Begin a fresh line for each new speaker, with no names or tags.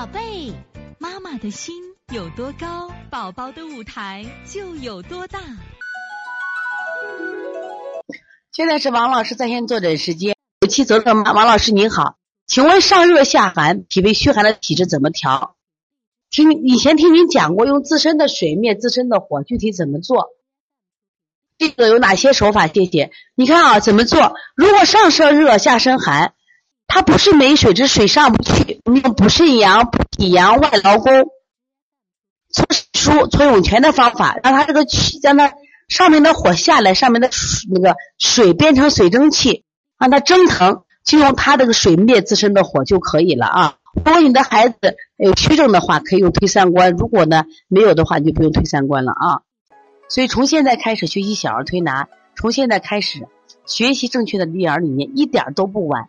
宝贝，妈妈的心有多高，宝宝的舞台就有多大。
现在是王老师在线坐诊时间。有气走的妈，王老师您好，请问上热下寒、脾胃虚寒的体质怎么调？听以前听您讲过，用自身的水灭自身的火，具体怎么做？这个有哪些手法？谢谢。你看啊，怎么做？如果上身热下身寒，它不是没水，这水上不去。我们用补肾阳、补脾阳、外劳宫、搓疏、搓涌泉的方法，让它这个气，让它上面的火下来，上面的那个水变成水蒸气，让它蒸腾，就用它这个水灭自身的火就可以了啊。如果你的孩子有虚症的话，可以用推三关；如果呢没有的话，你就不用推三关了啊。所以从现在开始学习小儿推拿，从现在开始学习正确的育儿理念，一点都不晚。